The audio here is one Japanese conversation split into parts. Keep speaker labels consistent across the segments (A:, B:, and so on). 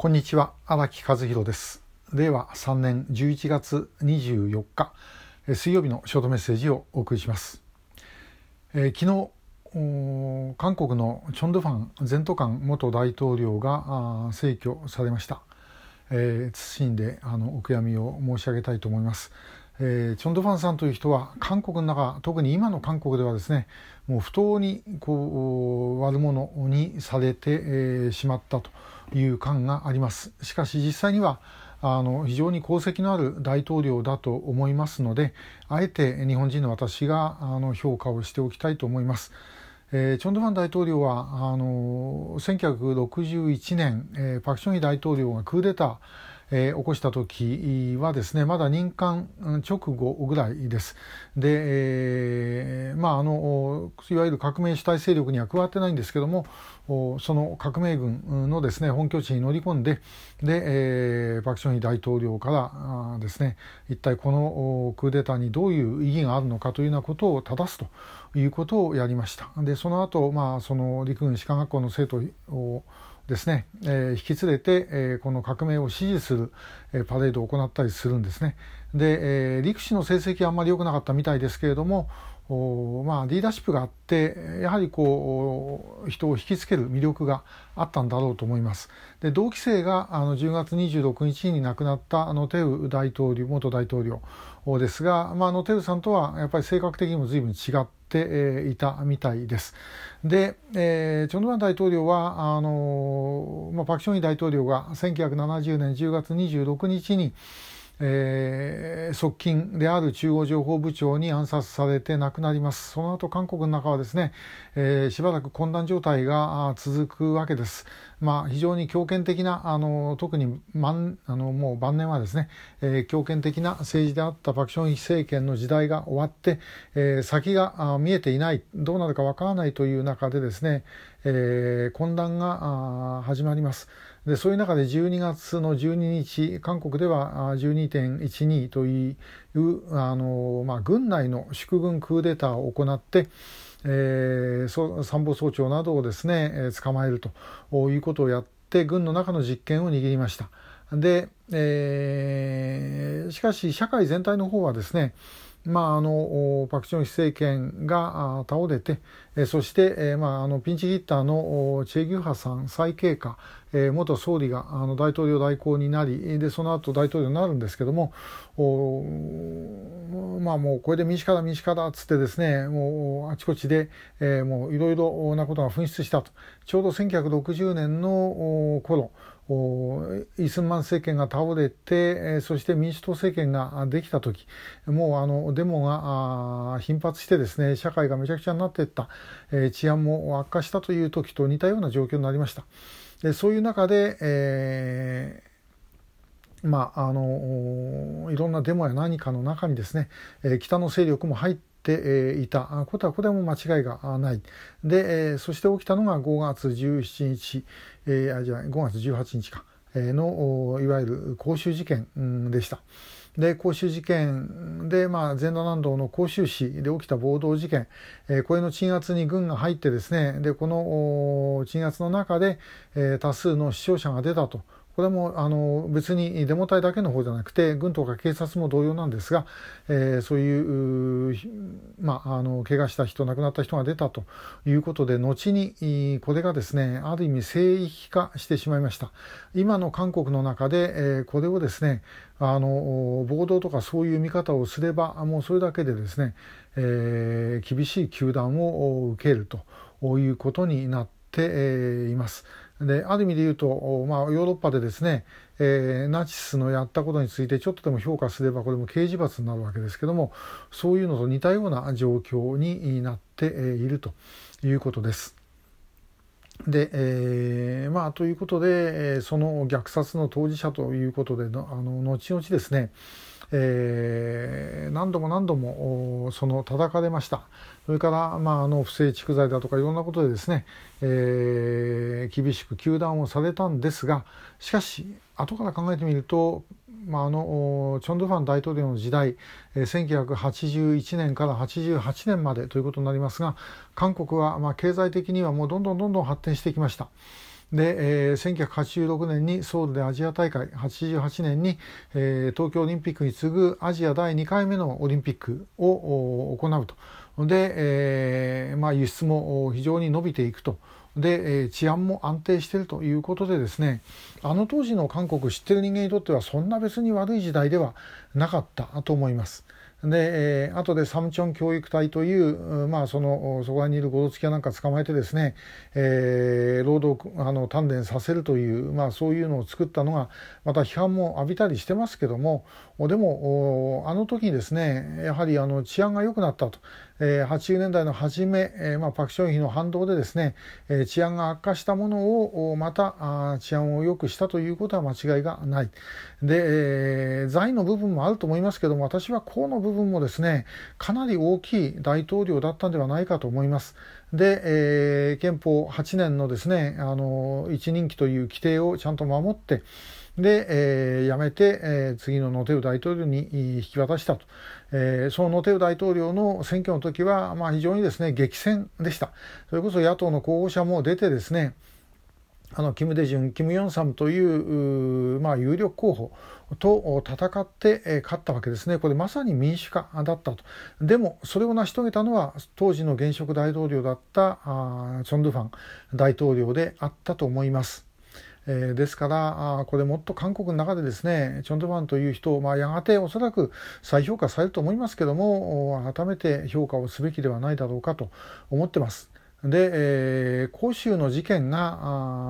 A: こんにちは荒木和弘です。令和3年11月24日水曜日のショートメッセージをお送りします、えー、昨日韓国のチョン・ドゥファン前都官元大統領が逝去されました、えー、謹んであのお悔やみを申し上げたいと思います。えー、チョン・ドファンさんという人は韓国の中特に今の韓国ではですねもう不当にこう悪者にされて、えー、しまったという感がありますしかし実際にはあの非常に功績のある大統領だと思いますのであえて日本人の私があの評価をしておきたいと思います。えー、チョン・ドゥファン大統領はあの1961年、えー、パク・チョンヒ大統領がクーデターえー、起こした時はですねまだ任官直後ぐらいです。で、えー、まああのいわゆる革命主体勢力には加わってないんですけどもその革命軍のですね本拠地に乗り込んでで、えー、パク・チョンヒ大統領からですね一体このクーデターにどういう意義があるのかというようなことを正すということをやりました。でその後、まあその陸軍士官学校の生徒をですね、えー、引き連れて、えー、この革命を支持する、えー、パレードを行ったりするんですね。で、えー、陸士の成績はあんまり良くなかったみたいですけれども、まあ、リーダーシップがあってやはりこう人を引きつける魅力があったんだろうと思います。で同期生があの10月26日に亡くなったあのテウ大統領元大統領ですが、まあ、あのテウさんとはやっぱり性格的にも随分違っていたみたいです。で、えー、チョン・ドゥワン大統領はあの、まあ、パク・チョンヒ大統領が1970年10月26日に、えー、側近である中央情報部長に暗殺されて亡くなりますその後韓国の中はですね、えー、しばらく混乱状態が続くわけです。まあ、非常に強権的なあの特にあのもう晩年はですね、えー、強権的な政治であったパク・ションヒ政権の時代が終わって、えー、先が見えていないどうなるかわからないという中でですね、えー、混乱が始まります。でそういう中で12月の12日韓国では12.12というあの、まあ、軍内の祝軍クーデターを行って、えー、参謀総長などをですね、捕まえるということをやって軍の中の実権を握りました。で、えー、しかし社会全体の方はですねまあ、あのパク・チョンヒ政権が倒れて、えそして、えまあ、あのピンチヒッターのチェ・ギュハさん再経過、え元総理があの大統領代行になりでその後大統領になるんですけどもまあもうこれで民主化だ民主化だっつってですねもうあちこちで、え、もういろいろなことが噴出したと。ちょうど1960年の頃イスマン政権が倒れてそして民主党政権ができた時もうあのデモが頻発してですね社会がめちゃくちゃになっていった、治安も悪化したという時と似たような状況になりました。でそういう中で、えーまあ、あのいろんなデモや何かの中にですね、えー、北の勢力も入っていたことはこれも間違いがない。で、そして起きたのが5月17日、え、あじゃあ5月18日か。のいわゆる公衆事件でした。で公衆事件で、まあ、全裸南道の甲州市で起きた暴動事件、え、これの鎮圧に軍が入ってですねでこの鎮圧の中で、え、多数の死傷者が出たと。これもあの別にデモ隊だけの方じゃなくて軍とか警察も同様なんですが、えー、そういうまあ、あの怪我した人亡くなった人が出たということで後にこれがですねある意味聖域化してしまいました今の韓国の中で、えー、これをですねあの暴動とかそういう見方をすればもうそれだけでですね、えー、厳しい糾弾を受けるということになっています。である意味で言うと、まあ、ヨーロッパでですね、えー、ナチスのやったことについてちょっとでも評価すればこれも刑事罰になるわけですけどもそういうのと似たような状況になっているということです。で、えー、まあということでその虐殺の当事者ということでのあの後々ですねえー、何度も何度もその叩かれましたそれから、まあ、あの不正蓄財だとかいろんなことでですね、えー、厳しく糾弾をされたんですがしかし後から考えてみると、まあ、あのチョン・ドゥファン大統領の時代1981年から88年までということになりますが韓国はまあ経済的にはもうどんどんどんどん発展してきました。で、えー、1986年にソウルでアジア大会88年に、えー、東京オリンピックに次ぐアジア第2回目のオリンピックを行うとで、えーまあ、輸出も非常に伸びていくと。で、治安も安定しているということでですねあの当時の韓国知ってる人間にとってはそんな別に悪い時代ではなかったと思います。で、えー、後でサムチョン教育隊という、まあ、そのそこにいるゴロツキやなんか捕まえてですね、えー、労働あの鍛錬させるという、まあ、そういうのを作ったのがまた批判も浴びたりしてますけどもでもあの時にですねやはりあの治安が良くなったと。え、80年代の初め、えまあ、パク・ションヒの反動でですね、え、治安が悪化したものをまた治安を良くしたということは間違いがない。で、え、財の部分もあると思いますけども私は公の部分もですねかなり大きい大統領だったんではないかと思います。で、えー、憲法8年のですねあの一任期という規定をちゃんと守ってで、えー、辞めて、えー、次のノテウ大統領に引き渡したと、えー、そのノテウ大統領の選挙の時は、まあ、非常にですね激戦でした。それこそ野党の候補者も出てですねあのキム・デジュン、キム・ヨンサムというまあ、有力候補と戦って勝ったわけですね。これまさに民主化だったと。でもそれを成し遂げたのは当時の現職大統領だったあチョン・ドゥファン大統領であったと思います。ですからこれもっと韓国の中でですねチョン・ドゥファンという人、まあ、やがておそらく再評価されると思いますけども改めて評価をすべきではないだろうかと思ってます。で、えー、広州の事件が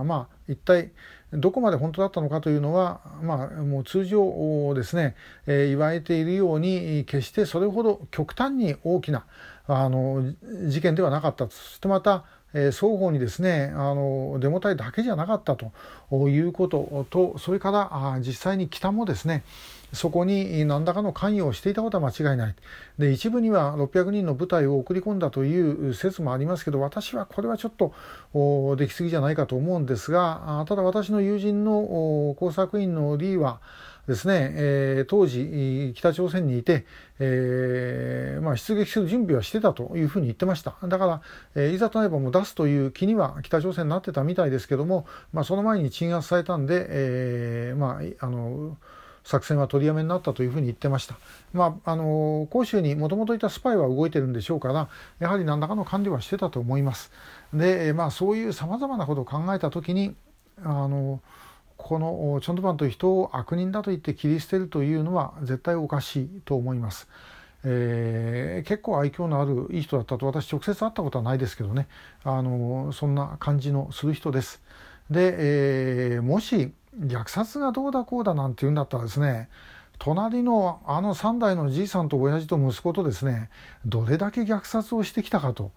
A: あまあ一体どこまで本当だったのかというのは、まあ、もう通常ですね、えー、言われているように決してそれほど極端に大きなあの事件ではなかった。そしてまたえ双方にですねあのデモ隊だけじゃなかったということとそれからあ実際に北もですねそこに何らかの関与をしていたことは間違いない。で一部には600人の部隊を送り込んだという説もありますけど私はこれはちょっとできすぎじゃないかと思うんですがただ私の友人の工作員のリーはですね、えー、当時北朝鮮にいて、えーまあ、出撃する準備はしてたというふうに言ってましただから、えー、いざとなればもう出すという気には北朝鮮になってたみたいですけども、まあ、その前に鎮圧されたんで、え、まああの作戦は取りやめになったというふうに言ってました。まあ、あの広州にもともといたスパイは動いてるんでしょうからやはり何らかの管理はしてたと思います。で、まあ、そういうさまざまなことを考えた時にあのこのチョンドバンという人を悪人だと言って切り捨てるというのは絶対おかしいと思います。えー、結構愛嬌のあるいい人だったと私直接会ったことはないですけどねあのそんな感じのする人です。で、えー、もし虐殺がどうだこうだなんて言うんだったらですね隣のあの3代のじいさんと親父と息子とですねどれだけ虐殺をしてきたかと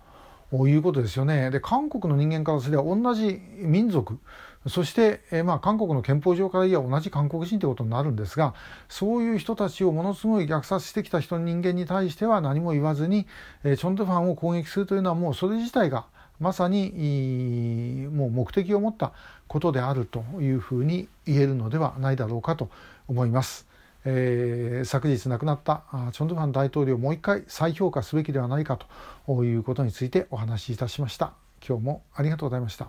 A: いうことですよね。で韓国の人間からすれば同じ民族そして、え、まあ韓国の憲法上から言えば同じ韓国人ということになるんですがそういう人たちをものすごい虐殺してきた人人間に対しては何も言わずに、え、チョン・ドゥファンを攻撃するというのはもうそれ自体がまさにもう目的を持ったことであるというふうに言えるのではないだろうかと思います。えー、昨日亡くなったチョン・ドゥファン大統領をもう一回再評価すべきではないかということについてお話しいたしました。今日もありがとうございました。